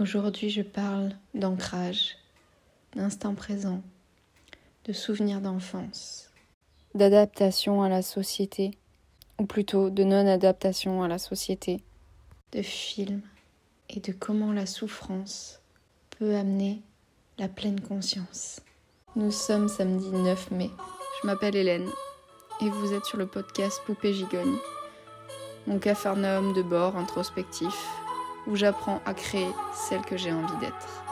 Aujourd'hui, je parle d'ancrage, d'instant présent, de souvenirs d'enfance, d'adaptation à la société, ou plutôt de non-adaptation à la société, de films et de comment la souffrance peut amener la pleine conscience. Nous sommes samedi 9 mai. Je m'appelle Hélène et vous êtes sur le podcast Poupée Gigogne, mon capharnaüm de bord introspectif où j'apprends à créer celle que j'ai envie d'être.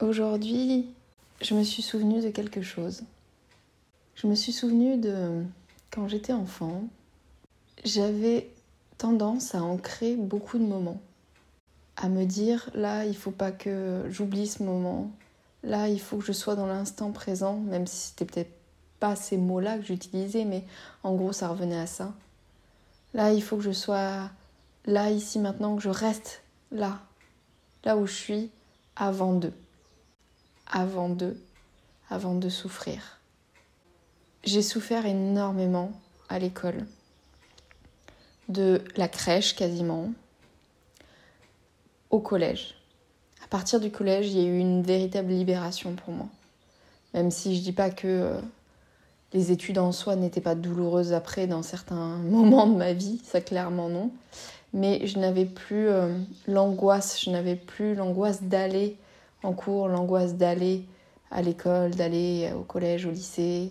Aujourd'hui, je me suis souvenue de quelque chose. Je me suis souvenue de quand j'étais enfant, j'avais tendance à ancrer beaucoup de moments à me dire là, il faut pas que j'oublie ce moment. Là, il faut que je sois dans l'instant présent, même si c'était peut-être pas ces mots-là que j'utilisais, mais en gros, ça revenait à ça. Là, il faut que je sois là, ici, maintenant, que je reste là, là où je suis, avant d'eux. Avant d'eux, avant de souffrir. J'ai souffert énormément à l'école. De la crèche quasiment, au collège. À partir du collège, il y a eu une véritable libération pour moi. Même si je dis pas que euh, les études en soi n'étaient pas douloureuses après dans certains moments de ma vie, ça clairement non. Mais je n'avais plus euh, l'angoisse, je n'avais plus l'angoisse d'aller en cours, l'angoisse d'aller à l'école, d'aller au collège, au lycée.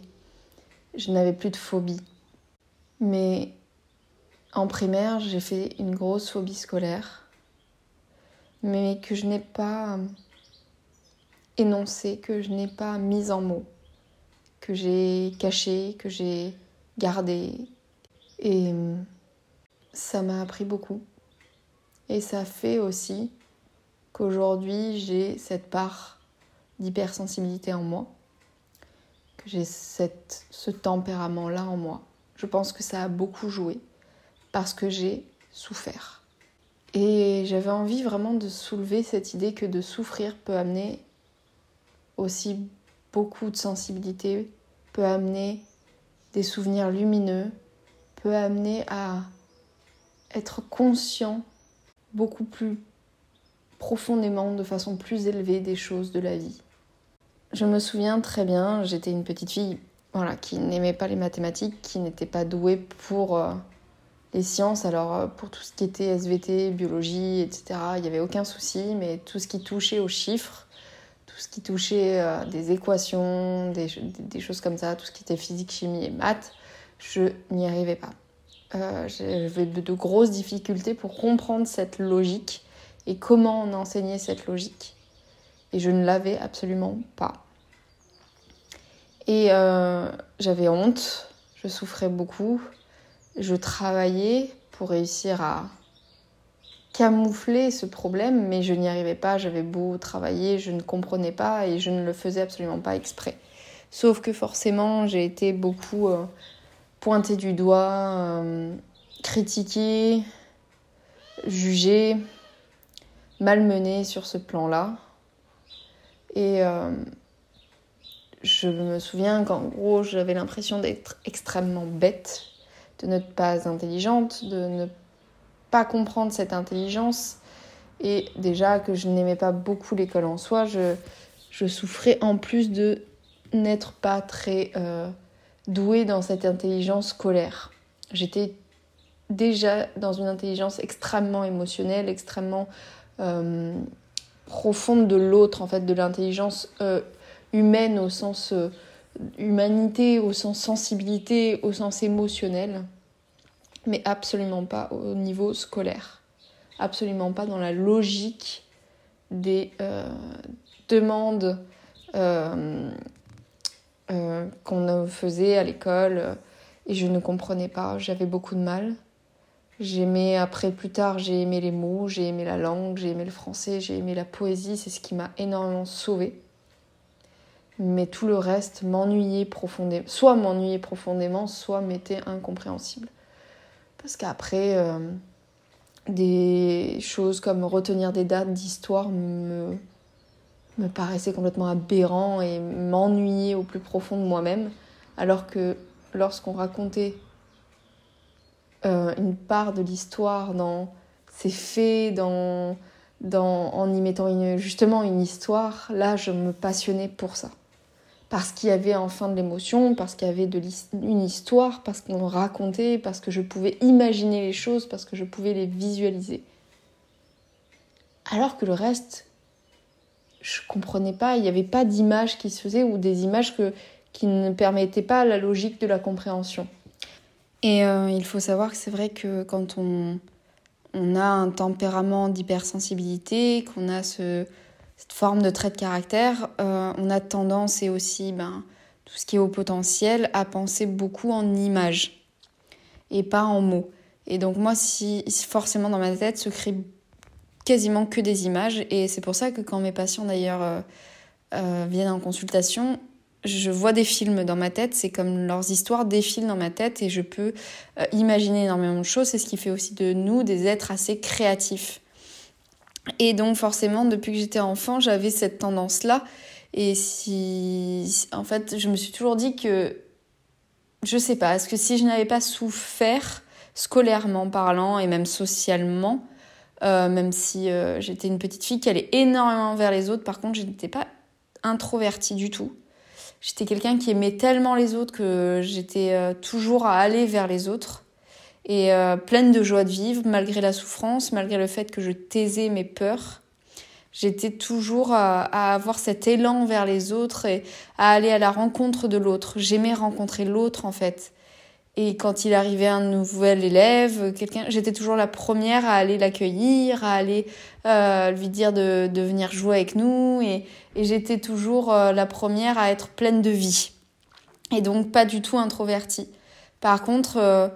Je n'avais plus de phobie. Mais en primaire, j'ai fait une grosse phobie scolaire mais que je n'ai pas énoncé, que je n'ai pas mis en mots, que j'ai caché, que j'ai gardé. Et ça m'a appris beaucoup. Et ça fait aussi qu'aujourd'hui j'ai cette part d'hypersensibilité en moi, que j'ai ce tempérament-là en moi. Je pense que ça a beaucoup joué parce que j'ai souffert. Et j'avais envie vraiment de soulever cette idée que de souffrir peut amener aussi beaucoup de sensibilité, peut amener des souvenirs lumineux, peut amener à être conscient beaucoup plus profondément, de façon plus élevée des choses de la vie. Je me souviens très bien, j'étais une petite fille voilà, qui n'aimait pas les mathématiques, qui n'était pas douée pour euh, les sciences, alors euh, pour tout ce qui était SVT, biologie, etc., il n'y avait aucun souci, mais tout ce qui touchait aux chiffres, tout ce qui touchait euh, des équations, des, choses comme ça, tout ce qui était physique, chimie et maths, je n'y arrivais pas. Euh, J'avais de, de, grosses difficultés pour comprendre cette logique et comment on enseignait cette logique. Et je ne l'avais absolument pas. Et j'avais honte, je souffrais beaucoup je travaillais pour réussir à camoufler ce problème, mais je n'y arrivais pas. J'avais beau travailler, je ne comprenais pas et je ne le faisais absolument pas exprès. Sauf que forcément, j'ai été beaucoup euh, pointée du doigt, euh, critiquée, jugée, malmenée sur ce plan-là. Et euh, je me souviens qu'en gros, j'avais l'impression d'être extrêmement bête de n'être pas intelligente, de ne pas comprendre cette intelligence. Et déjà que je n'aimais pas beaucoup l'école en soi, je, souffrais en plus de n'être pas très euh, douée dans cette intelligence scolaire. J'étais déjà dans une intelligence extrêmement émotionnelle, extrêmement euh, profonde de l'autre, en fait, de l'intelligence euh, humaine au sens humanité, au sens sensibilité, au sens émotionnel, mais absolument pas au niveau scolaire, absolument pas dans la logique des euh, demandes euh, euh, qu'on faisait à l'école. Et je ne comprenais pas, j'avais beaucoup de mal. J'aimais, après plus tard, j'ai aimé les mots, j'ai aimé la langue, j'ai aimé le français, j'ai aimé la poésie, c'est ce qui m'a énormément sauvée mais tout le reste m'ennuyait profondément. Soit m'ennuyait profondément, soit m'était incompréhensible. Parce qu'après, euh, des choses comme retenir des dates d'histoire me me paraissait complètement aberrant et m'ennuyait au plus profond de moi-même. Alors que lorsqu'on racontait euh, une part de l'histoire dans ces faits, dans, dans, en y mettant justement une histoire, là je me passionnais pour ça. Parce qu'il y avait enfin de l'émotion, parce qu'il y avait de une histoire, parce qu'on racontait, parce que je pouvais imaginer les choses, parce que je pouvais les visualiser. Alors que le reste, je comprenais pas, il n'y avait pas d'image qui se faisait ou des images que, qui ne permettaient pas la logique de la compréhension. Et euh, il faut savoir que c'est vrai que quand on, on a un tempérament d'hypersensibilité, qu'on a ce, cette forme de trait de caractère, euh, on a tendance et aussi ben, tout ce qui est au potentiel à penser beaucoup en images et pas en mots. Et donc moi, si forcément dans ma tête se crée quasiment que des images. Et c'est pour ça que quand mes patients d'ailleurs euh, euh, viennent en consultation, je vois des films dans ma tête, c'est comme leurs histoires défilent dans ma tête et je peux imaginer énormément de choses. C'est ce qui fait aussi de nous des êtres assez créatifs. Et donc forcément, depuis que j'étais enfant, j'avais cette tendance-là. Et si, en fait, je me suis toujours dit que, je sais pas, est-ce que si je n'avais pas souffert scolairement parlant et même socialement, euh, même si euh, j'étais une petite fille qui allait énormément vers les autres. Par contre, je n'étais pas introvertie du tout. J'étais quelqu'un qui aimait tellement les autres que j'étais euh, toujours à aller vers les autres et pleine de joie de vivre malgré la souffrance, malgré le fait que je taisais mes peurs. J'étais toujours à, avoir cet élan vers les autres et à aller à la rencontre de l'autre. J'aimais rencontrer l'autre en fait. Et quand il arrivait un nouvel élève, quelqu'un, j'étais toujours la première à aller l'accueillir, à aller euh, lui dire de, venir jouer avec nous. Et, j'étais toujours euh, la première à être pleine de vie. Et donc pas du tout introvertie. Par contre, euh,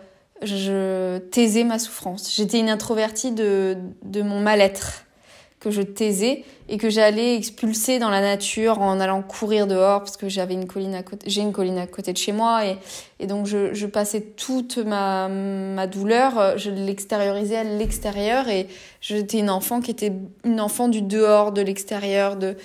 je taisais ma souffrance. J'étais une introvertie de, mon mal-être que je taisais et que j'allais expulser dans la nature en allant courir dehors parce que j'avais une colline à côté, j'ai une colline à côté de chez moi et, donc je, je passais toute ma, ma douleur, je l'extériorisais à l'extérieur et j'étais une enfant qui était une enfant du dehors, de l'extérieur, de,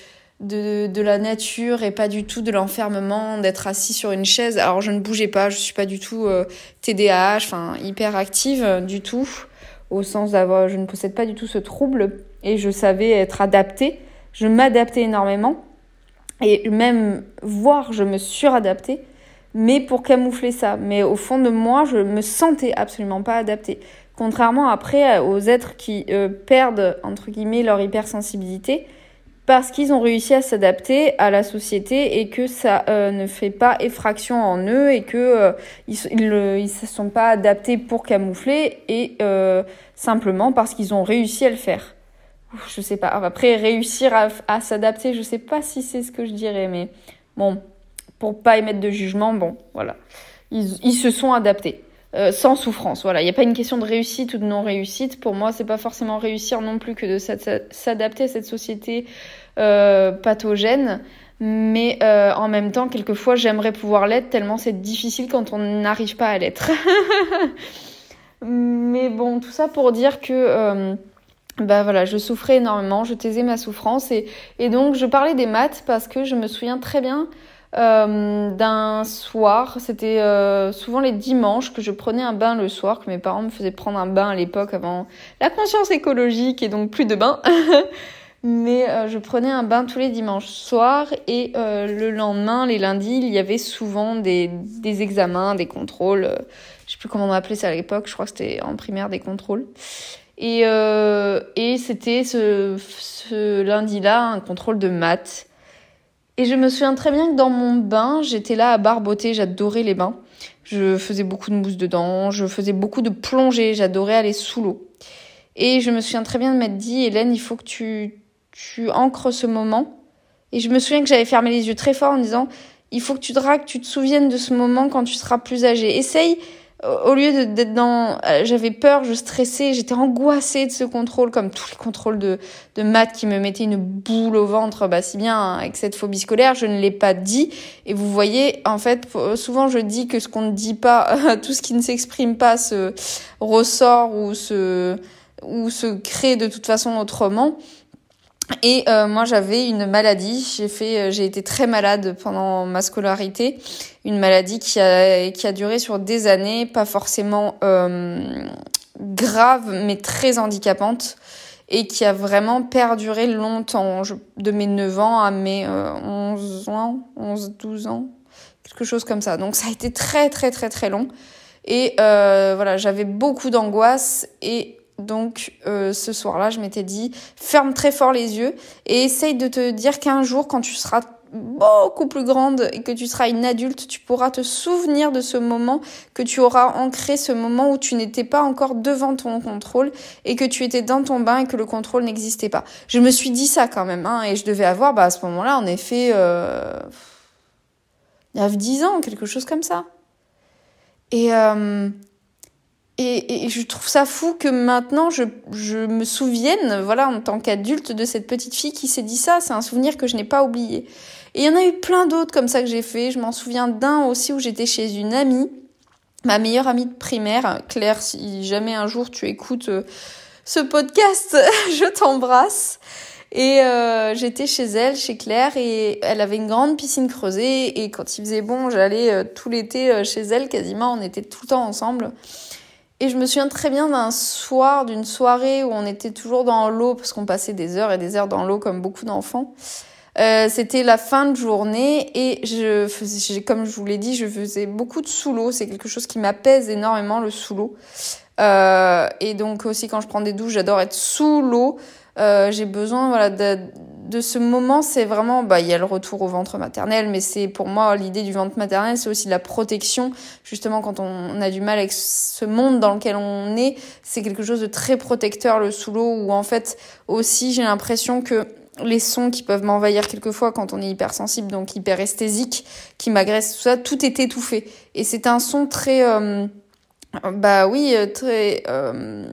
de, de la nature et pas du tout de l'enfermement, d'être assis sur une chaise. Alors je ne bougeais pas, je suis pas du tout euh, TDAH, enfin hyper active euh, du tout, au sens d'avoir, je ne possède pas du tout ce trouble et je savais être adaptée. Je m'adaptais énormément et même voir, je me suradaptais, mais pour camoufler ça. Mais au fond de moi, je me sentais absolument pas adaptée. Contrairement après aux êtres qui euh, perdent entre guillemets leur hypersensibilité parce qu'ils ont réussi à s'adapter à la société et que ça euh, ne fait pas effraction en eux et que euh, ils, ils, se sont pas adaptés pour camoufler et simplement parce qu'ils ont réussi à le faire je sais pas. Après, réussir à, s'adapter, je sais pas si c'est ce que je dirais, mais bon, pour pas émettre de jugement, bon, voilà. Ils, se sont adaptés. Euh, sans souffrance. Voilà, il n'y a pas une question de réussite ou de non réussite. Pour moi, c'est pas forcément réussir non plus que de s'adapter à cette société euh, pathogène, mais euh, en même temps, quelquefois, j'aimerais pouvoir l'être tellement c'est difficile quand on n'arrive pas à l'être. mais bon, tout ça pour dire que bah voilà, je souffrais énormément, je taisais ma souffrance et, et donc je parlais des maths parce que je me souviens très bien euh, d'un soir, c'était euh, souvent les dimanches que je prenais un bain le soir, que mes parents me faisaient prendre un bain à l'époque avant la conscience écologique et donc plus de bain. Mais euh, je prenais un bain tous les dimanches soirs et le lendemain, les lundis, il y avait souvent des, des examens, des contrôles. je sais plus comment on appelait ça à l'époque, je crois que c'était en primaire des contrôles. Et, et c'était ce, ce lundi-là un contrôle de maths. Et je me souviens très bien que dans mon bain, j'étais là à barboter, j'adorais les bains. Je faisais beaucoup de mousse dedans, je faisais beaucoup de plongée, j'adorais aller sous l'eau. Et je me souviens très bien de m'être dit, Hélène, il faut que tu, tu ancres ce moment. Et je me souviens que j'avais fermé les yeux très fort en disant, il faut que tu dragues, tu te souviennes de ce moment quand tu seras plus âgé. Essaye au lieu d'être dans euh, j'avais peur je stressais j'étais angoissée de ce contrôle comme tous les contrôles de de maths qui me mettaient une boule au ventre bah si bien hein, avec cette phobie scolaire je ne l'ai pas dit. Et vous voyez en fait souvent je dis que ce qu'on ne dit pas tout ce qui ne s'exprime pas se ressort ou se ou se crée de toute façon autrement Et euh, moi j'avais une maladie, j'ai fait euh, j'ai été très malade pendant ma scolarité, une maladie qui a qui a duré sur des années, pas forcément euh, grave mais très handicapante et qui a vraiment perduré longtemps, de mes 9 ans à mes 11 ans, 11 12 ans, quelque chose comme ça. Donc ça a été très très très très long. Et voilà, j'avais beaucoup d'angoisse et donc euh, ce soir-là, je m'étais dit, ferme très fort les yeux et essaye de te dire qu'un jour, quand tu seras beaucoup plus grande et que tu seras une adulte, tu pourras te souvenir de ce moment, que tu auras ancré ce moment où tu n'étais pas encore devant ton contrôle et que tu étais dans ton bain et que le contrôle n'existait pas. Je me suis dit ça quand même, hein, et je devais avoir bah, à ce moment-là, en effet, euh, 9-10 ans, quelque chose comme ça. Et, euh, et, et, je trouve ça fou que maintenant je, je me souvienne, voilà, en tant qu'adulte, de cette petite fille qui s'est dit ça. C'est un souvenir que je n'ai pas oublié. Et il y en a eu plein d'autres comme ça que j'ai fait. Je m'en souviens d'un aussi où j'étais chez une amie, ma meilleure amie de primaire, Claire. Si jamais un jour tu écoutes euh, ce podcast, je t'embrasse. Et euh, j'étais chez elle, chez Claire, et elle avait une grande piscine creusée. Et quand il faisait bon, j'allais euh, tout l'été euh, chez elle, quasiment, on était tout le temps ensemble. Et je me souviens très bien d'un soir, d'une soirée où on était toujours dans l'eau, parce qu'on passait des heures et des heures dans l'eau comme beaucoup d'enfants. Euh, c'était la fin de journée et je faisais, comme je vous l'ai dit, je faisais beaucoup de sous l'eau. C'est quelque chose qui m'apaise énormément le sous l'eau. Euh, et donc aussi quand je prends des douches, j'adore être sous l'eau. Euh, j'ai besoin voilà de, de ce moment, c'est vraiment, bah, il y a le retour au ventre maternel, mais c'est pour moi l'idée du ventre maternel, c'est aussi la protection. Justement, quand on, a du mal avec ce monde dans lequel on est, c'est quelque chose de très protecteur le sous l'eau, où en fait aussi j'ai l'impression que les sons qui peuvent m'envahir quelquefois quand on est hypersensible, donc hyperesthésique, qui m'agressent, tout ça, tout est étouffé. Et c'est un son très, euh, bah oui, euh, très euh,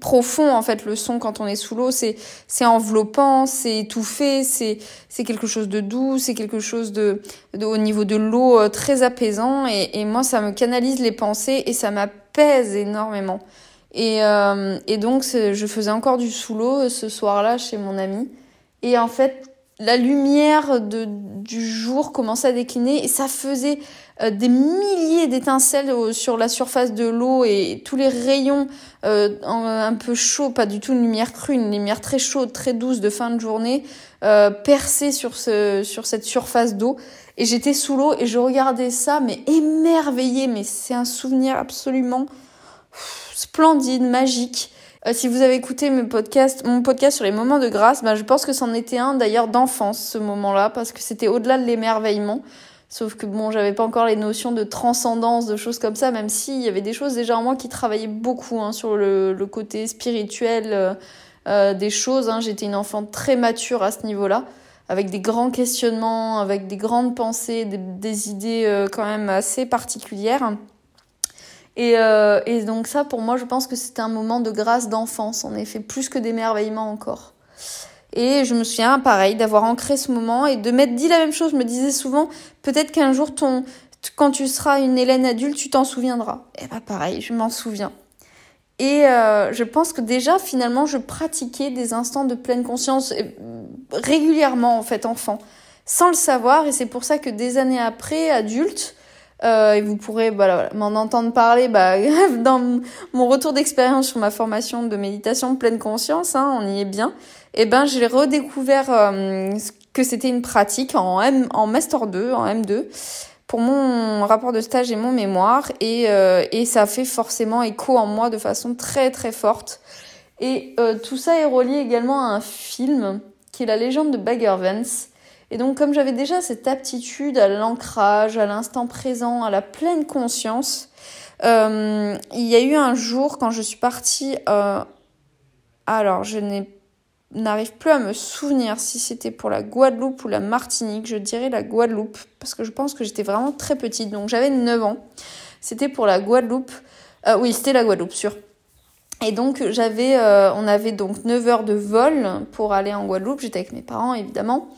profond en fait le son quand on est sous l'eau. C'est c'est enveloppant c'est étouffé c'est c'est quelque chose de doux c'est quelque chose de, de, au niveau de l'eau euh, très apaisant. Et, et moi ça me canalise les pensées et ça m'apaise énormément. Et euh, et donc je faisais encore du sous l'eau euh, ce soir-là chez mon ami. Et en fait la lumière de du jour commençait à décliner et ça faisait euh, des milliers d'étincelles sur la surface de l'eau et tous les rayons euh, un peu chauds, pas du tout une lumière crue, une lumière très chaude, très douce de fin de journée, euh, percée sur, ce, sur cette surface d'eau. Et j'étais sous l'eau et je regardais ça, mais émerveillée, mais c'est un souvenir absolument splendide, magique. Euh, si vous avez écouté mon podcast, mon podcast sur les moments de grâce, ben, je pense que c'en était un d'ailleurs d'enfance ce moment-là, parce que c'était au-delà de l'émerveillement. Sauf que bon, j'avais pas encore les notions de transcendance, de choses comme ça, même s'il y avait des choses déjà en moi qui travaillaient beaucoup hein, sur le, côté spirituel euh, euh, des choses. Hein. J'étais une enfant très mature à ce niveau-là, avec des grands questionnements, avec des grandes pensées, des, idées euh, quand même assez particulières. Et, et donc ça, pour moi, je pense que c'était un moment de grâce d'enfance, en effet, plus que d'émerveillement encore. Et je me souviens, pareil, d'avoir ancré ce moment et de m'être dit la même chose. Je me disais souvent, peut-être qu'un jour, ton, quand tu seras une Hélène adulte, tu t'en souviendras. Et bah pareil, je m'en souviens. Et euh, je pense que déjà, finalement, je pratiquais des instants de pleine conscience euh, régulièrement, en fait, enfant, sans le savoir. Et c'est pour ça que des années après, adulte, euh, et vous pourrez bah, m'en entendre parler bah, dans mon retour d'expérience sur ma formation de méditation pleine conscience, hein, on y est bien. Eh ben j'ai redécouvert euh, que c'était une pratique en master 2, en M2 pour mon rapport de stage et mon mémoire et, euh, et ça fait forcément écho en moi de façon très très forte. Et euh, tout ça est relié également à un film qui est La légende de Bagger Vance et donc comme j'avais déjà cette aptitude à l'ancrage, à l'instant présent, à la pleine conscience, il y a eu un jour quand je suis partie... Alors je n'arrive plus à me souvenir si c'était pour la Guadeloupe ou la Martinique, je dirais la Guadeloupe, parce que je pense que j'étais vraiment très petite, donc j'avais 9 ans. C'était pour la Guadeloupe. Euh, oui, c'était la Guadeloupe, sûr. Et donc j'avais, euh, on avait donc 9 heures de vol pour aller en Guadeloupe. J'étais avec mes parents évidemment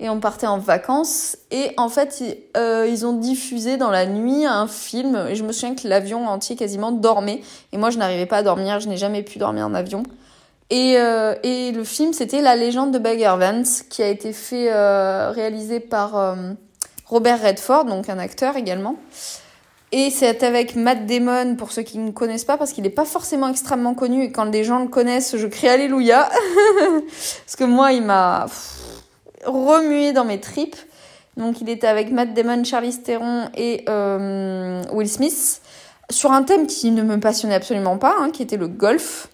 et on partait en vacances. Et en fait, euh, ils ont diffusé dans la nuit un film. Et je me souviens que l'avion entier quasiment dormait. Et moi, je n'arrivais pas à dormir. Je n'ai jamais pu dormir en avion. Et, euh, et le film, c'était La légende de Bagger Vance, qui a été fait, euh, réalisé par euh, Robert Redford, donc un acteur également. Et c'est avec Matt Damon, pour ceux qui ne connaissent pas, parce qu'il n'est pas forcément extrêmement connu. Et quand des gens le connaissent, je crie Alléluia. parce que moi, il m'a remué dans mes tripes. Donc il était avec Matt Damon, Charlize Theron et Will Smith sur un thème qui ne me passionnait absolument pas, hein, qui était le golf.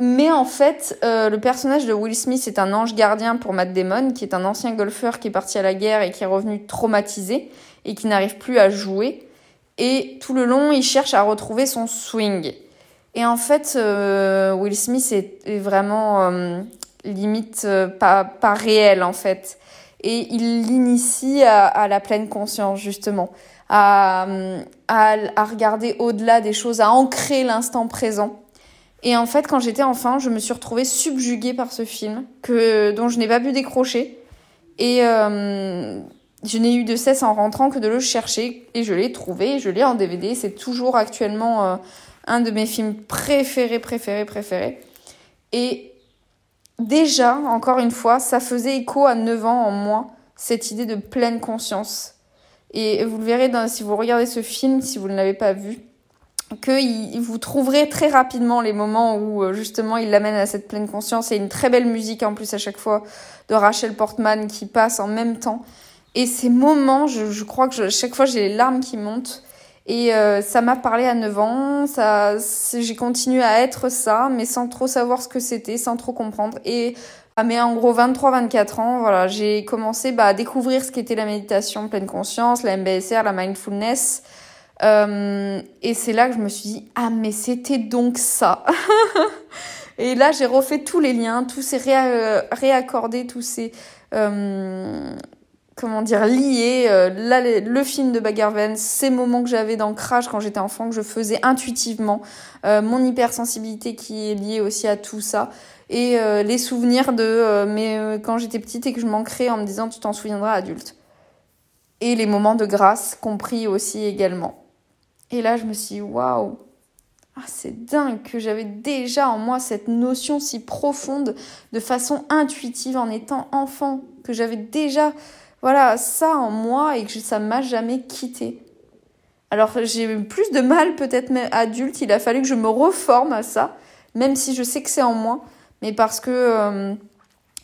Mais en fait, euh, le personnage de Will Smith est un ange gardien pour Matt Damon, qui est un ancien golfeur qui est parti à la guerre et qui est revenu traumatisé et qui n'arrive plus à jouer. Et tout le long, il cherche à retrouver son swing. Et en fait, euh, Will Smith est, vraiment euh, limite pas, pas réel en fait. Et il l'initie à, la pleine conscience justement, à, à regarder au-delà des choses, à ancrer l'instant présent. Et en fait, quand j'étais enfant, je me suis retrouvée subjuguée par ce film, que, dont je n'ai pas pu décrocher. Et euh, je n'ai eu de cesse en rentrant que de le chercher. Et je l'ai trouvé, je l'ai en DVD. C'est toujours actuellement euh, un de mes films préférés, préférés, préférés. Et déjà, encore une fois, ça faisait écho à 9 ans en moi, cette idée de pleine conscience. Et vous le verrez si vous regardez ce film, si vous ne l'avez pas vu, que vous trouverez très rapidement les moments où euh, justement il l'amène à cette pleine conscience et une très belle musique en plus à chaque fois de Rachel Portman qui passe en même temps. Et ces moments, je, je crois que chaque fois j'ai les larmes qui montent. Et euh, ça m'a parlé à 9 ans, ça, j'ai continué à être ça, mais sans trop savoir ce que c'était, sans trop comprendre. Et à mes en gros 23-24 ans, voilà, j'ai commencé bah, à découvrir ce qu'était la méditation pleine conscience, la MBSR, la mindfulness. Euh, et c'est là que je me suis dit, ah mais c'était donc ça. et là, j'ai refait tous les liens, tous ces réa réaccordés, tous ces... Euh, comment dire, liés. Euh, là, le film de Baggerven, ces moments que j'avais d'ancrage quand j'étais enfant, que je faisais intuitivement, euh, mon hypersensibilité qui est liée aussi à tout ça, et euh, les souvenirs de mais quand j'étais petite et que je manquerais en me disant tu t'en souviendras adulte. Et les moments de grâce compris aussi également. Et là, je me suis dit, waouh, ah, c'est dingue que j'avais déjà en moi cette notion si profonde de façon intuitive en étant enfant, que j'avais déjà voilà ça en moi et que ça m'a jamais quitté. Alors j'ai eu plus de mal peut-être même adulte, il a fallu que je me reforme à ça, même si je sais que c'est en moi, mais parce que euh,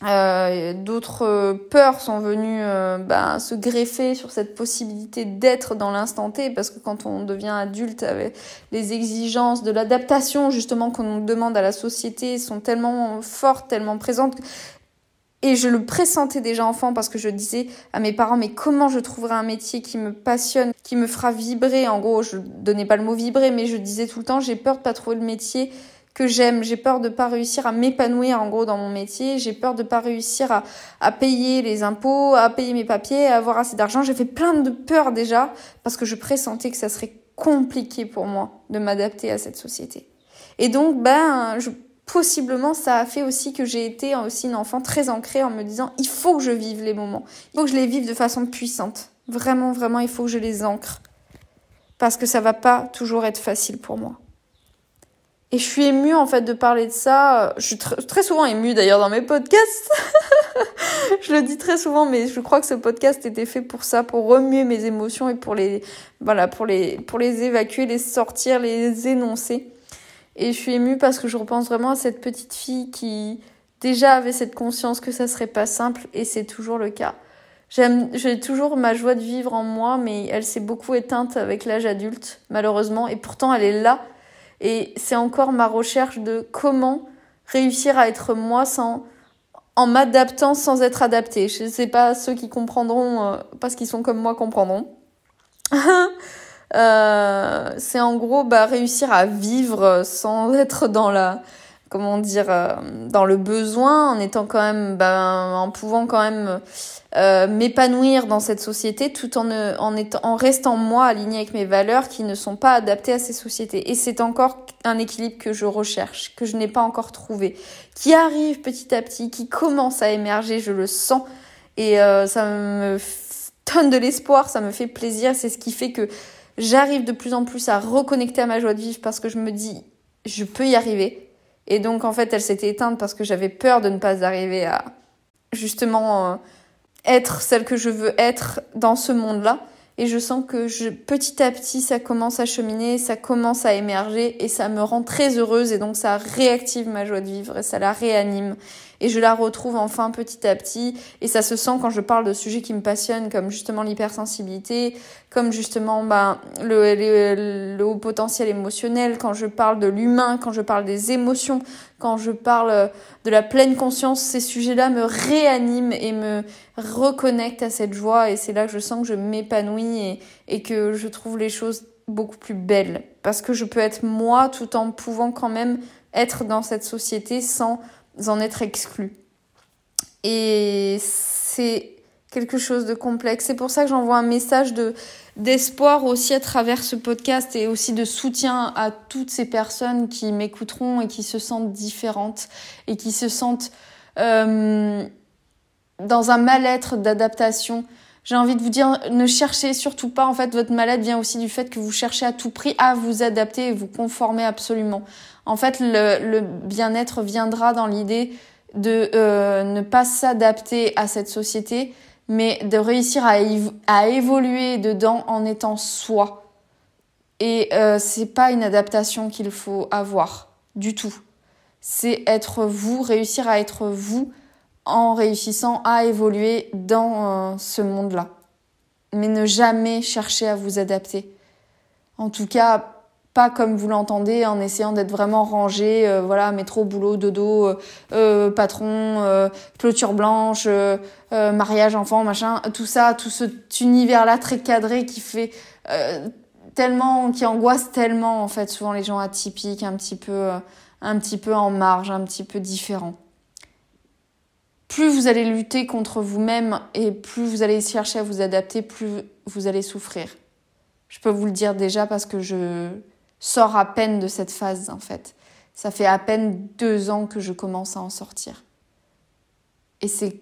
euh, d'autres peurs sont venues euh, ben, se greffer sur cette possibilité d'être dans l'instant T, parce que quand on devient adulte, avec les exigences de l'adaptation justement qu'on demande à la société sont tellement fortes, tellement présentes. Et je le pressentais déjà enfant parce que je disais à mes parents mais comment je trouverai un métier qui me passionne, qui me fera vibrer? En gros, je donnais pas le mot vibrer, mais je disais tout le temps j'ai peur de pas trouver le métier que j'aime. J'ai peur de pas réussir à m'épanouir en gros dans mon métier. J'ai peur de pas réussir à, payer les impôts, à payer mes papiers, à avoir assez d'argent. J'ai fait plein de peurs déjà parce que je pressentais que ça serait compliqué pour moi de m'adapter à cette société. Et donc, ben, possiblement, ça a fait aussi que j'ai été aussi une enfant très ancrée en me disant, il faut que je vive les moments. Il faut que je les vive de façon puissante. Vraiment, vraiment, il faut que je les ancre. Parce que ça va pas toujours être facile pour moi. Et je suis émue en fait de parler de ça. Je suis très souvent émue d'ailleurs dans mes podcasts. je le dis très souvent, mais je crois que ce podcast était fait pour ça, pour remuer mes émotions et pour les, voilà, pour les, pour les évacuer, les sortir, les énoncer. Et je suis émue parce que je repense vraiment à cette petite fille qui déjà avait cette conscience que ça serait pas simple et c'est toujours le cas. J'aime, j'ai toujours ma joie de vivre en moi, mais elle s'est beaucoup éteinte avec l'âge adulte, malheureusement, et pourtant elle est là et c'est encore ma recherche de comment réussir à être moi sans en m'adaptant sans être adapté. Je sais pas ceux qui comprendront euh, parce qu'ils sont comme moi comprendront. euh, c'est en gros bah, réussir à vivre sans être dans la comment dire euh, dans le besoin en étant quand même bah, en pouvant quand même euh, m'épanouir dans cette société tout en, étant, en restant moi aligné avec mes valeurs qui ne sont pas adaptées à ces sociétés. Et c'est encore un équilibre que je recherche, que je n'ai pas encore trouvé, qui arrive petit à petit, qui commence à émerger, je le sens. Et euh, ça me donne de l'espoir, ça me fait plaisir. C'est ce qui fait que j'arrive de plus en plus à reconnecter à ma joie de vivre parce que je me dis, je peux y arriver. Et donc en fait, elle s'était éteinte parce que j'avais peur de ne pas arriver à justement euh, être celle que je veux être dans ce monde-là. Et je sens que je, petit à petit, ça commence à cheminer, ça commence à émerger et ça me rend très heureuse et donc ça réactive ma joie de vivre et ça la réanime et je la retrouve enfin petit à petit. Et ça se sent quand je parle de sujets qui me passionnent comme justement l'hypersensibilité, comme justement ben, le, haut potentiel émotionnel, quand je parle de l'humain, quand je parle des émotions, quand je parle de la pleine conscience, ces sujets-là me réaniment et me reconnectent à cette joie. Et c'est là que je sens que je m'épanouis et que je trouve les choses beaucoup plus belles. Parce que je peux être moi tout en pouvant quand même être dans cette société sans en être exclus. Et c'est quelque chose de complexe. C'est pour ça que j'envoie un message de d'espoir aussi à travers ce podcast et aussi de soutien à toutes ces personnes qui m'écouteront et qui se sentent différentes et qui se sentent euh, dans un mal-être d'adaptation. J'ai envie de vous dire, ne cherchez surtout pas. En fait, votre mal-être vient aussi du fait que vous cherchez à tout prix à vous adapter et vous conformer absolument. En fait, le, bien-être viendra dans l'idée de euh, ne pas s'adapter à cette société, mais de réussir à, évoluer dedans en étant soi. Et euh, c'est pas une adaptation qu'il faut avoir du tout. C'est être vous, réussir à être vous en réussissant à évoluer dans euh, ce monde-là. Mais ne jamais chercher à vous adapter. En tout cas, pas comme vous l'entendez en essayant d'être vraiment rangé, euh, voilà, métro, boulot, dodo, euh, euh patron, euh, clôture blanche, mariage, enfant, machin, tout ça, tout cet univers-là très cadré qui fait tellement, qui angoisse tellement en fait souvent les gens atypiques, un petit peu, un petit peu en marge, un petit peu différents. Plus vous allez lutter contre vous-même et plus vous allez chercher à vous adapter, plus vous allez souffrir. Je peux vous le dire déjà parce que je, sors à peine de cette phase en fait. Ça fait à peine deux ans que je commence à en sortir. Et c'est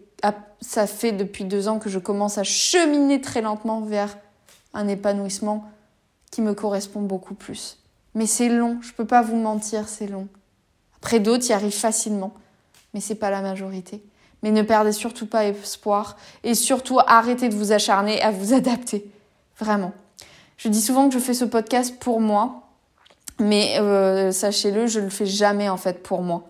ça fait depuis deux ans que je commence à cheminer très lentement vers un épanouissement qui me correspond beaucoup plus. Mais c'est long, je peux pas vous mentir, c'est long. Après d'autres y arrivent facilement, mais c'est pas la majorité. Mais ne perdez surtout pas espoir et surtout arrêtez de vous acharner à vous adapter. Vraiment. Je dis souvent que je fais ce podcast pour moi, mais euh, sachez-le, je le fais jamais en fait pour moi.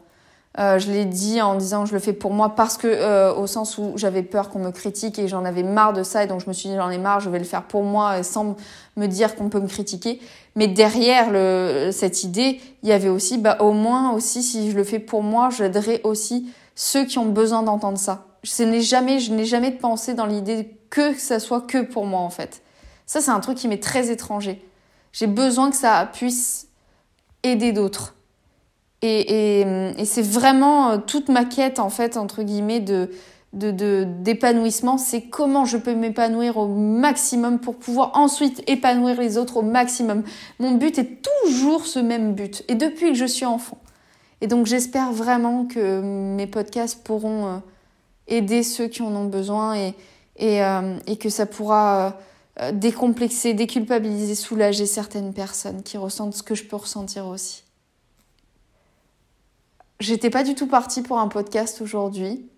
Euh, je l'ai dit en disant je le fais pour moi parce que euh, au sens où j'avais peur qu'on me critique et j'en avais marre de ça et donc je me suis dit j'en ai marre, je vais le faire pour moi sans me dire qu'on peut me critiquer. Mais derrière le, cette idée, il y avait aussi bah au moins aussi si je le fais pour moi, j'aiderai aussi ceux qui ont besoin d'entendre ça. Je n'ai jamais je n'ai jamais pensé dans l'idée que ça soit que pour moi en fait. Ça c'est un truc qui m'est très étranger. J'ai besoin que ça puisse aider d'autres. Et, et, c'est vraiment euh, toute ma quête, en fait, entre guillemets, de, de, d'épanouissement, c'est comment je peux m'épanouir au maximum pour pouvoir ensuite épanouir les autres au maximum. Mon but est toujours ce même but, et depuis que je suis enfant. Et donc j'espère vraiment que mes podcasts pourront euh, aider ceux qui en ont besoin et, et, euh, et que ça pourra euh, décomplexer, déculpabiliser, soulager certaines personnes qui ressentent ce que je peux ressentir aussi. J'étais pas du tout partie pour un podcast aujourd'hui.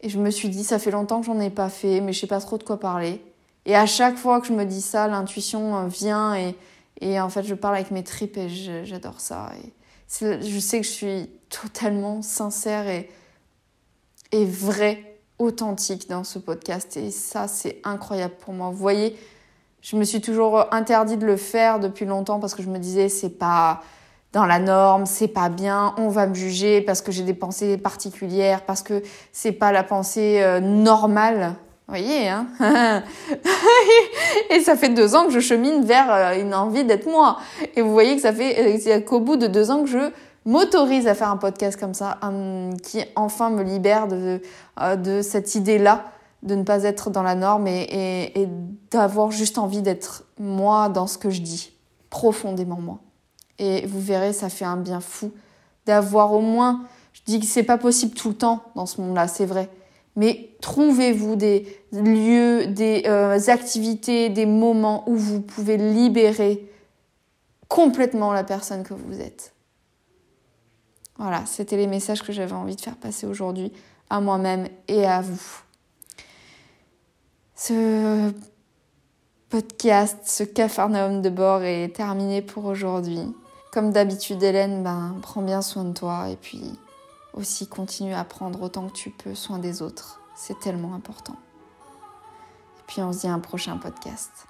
Et je me suis dit, ça fait longtemps que j'en ai pas fait, mais je sais pas trop de quoi parler. Et à chaque fois que je me dis ça, l'intuition euh, vient et, et en fait, je parle avec mes tripes et j'adore ça. Je sais que je suis totalement sincère et, et vraie authentique dans ce podcast et ça c'est incroyable pour moi. Vous voyez, je me suis toujours interdit de le faire depuis longtemps parce que je me disais c'est pas dans la norme, c'est pas bien, on va me juger parce que j'ai des pensées particulières, parce que c'est pas la pensée euh, normale. Vous voyez, hein Et ça fait deux ans que je chemine vers euh, une envie d'être moi. Et vous voyez que ça fait euh, qu'au bout de deux ans que je m'autorise à faire un podcast comme ça, qui enfin me libère de, euh, de cette idée-là de ne pas être dans la norme et, et, d'avoir juste envie d'être moi dans ce que je dis, profondément moi. Et vous verrez, ça fait un bien fou d'avoir au moins, je dis que c'est pas possible tout le temps dans ce monde-là, c'est vrai, mais trouvez-vous des lieux, des euh, activités, des moments où vous pouvez libérer complètement la personne que vous êtes Voilà, c'était les messages que j'avais envie de faire passer aujourd'hui à moi-même et à vous. Ce podcast, ce cafarnaum de bord est terminé pour aujourd'hui. Comme d'habitude, Hélène, ben, prends bien soin de toi et puis aussi continue à prendre autant que tu peux soin des autres. C'est tellement important. Et puis on se dit à un prochain podcast.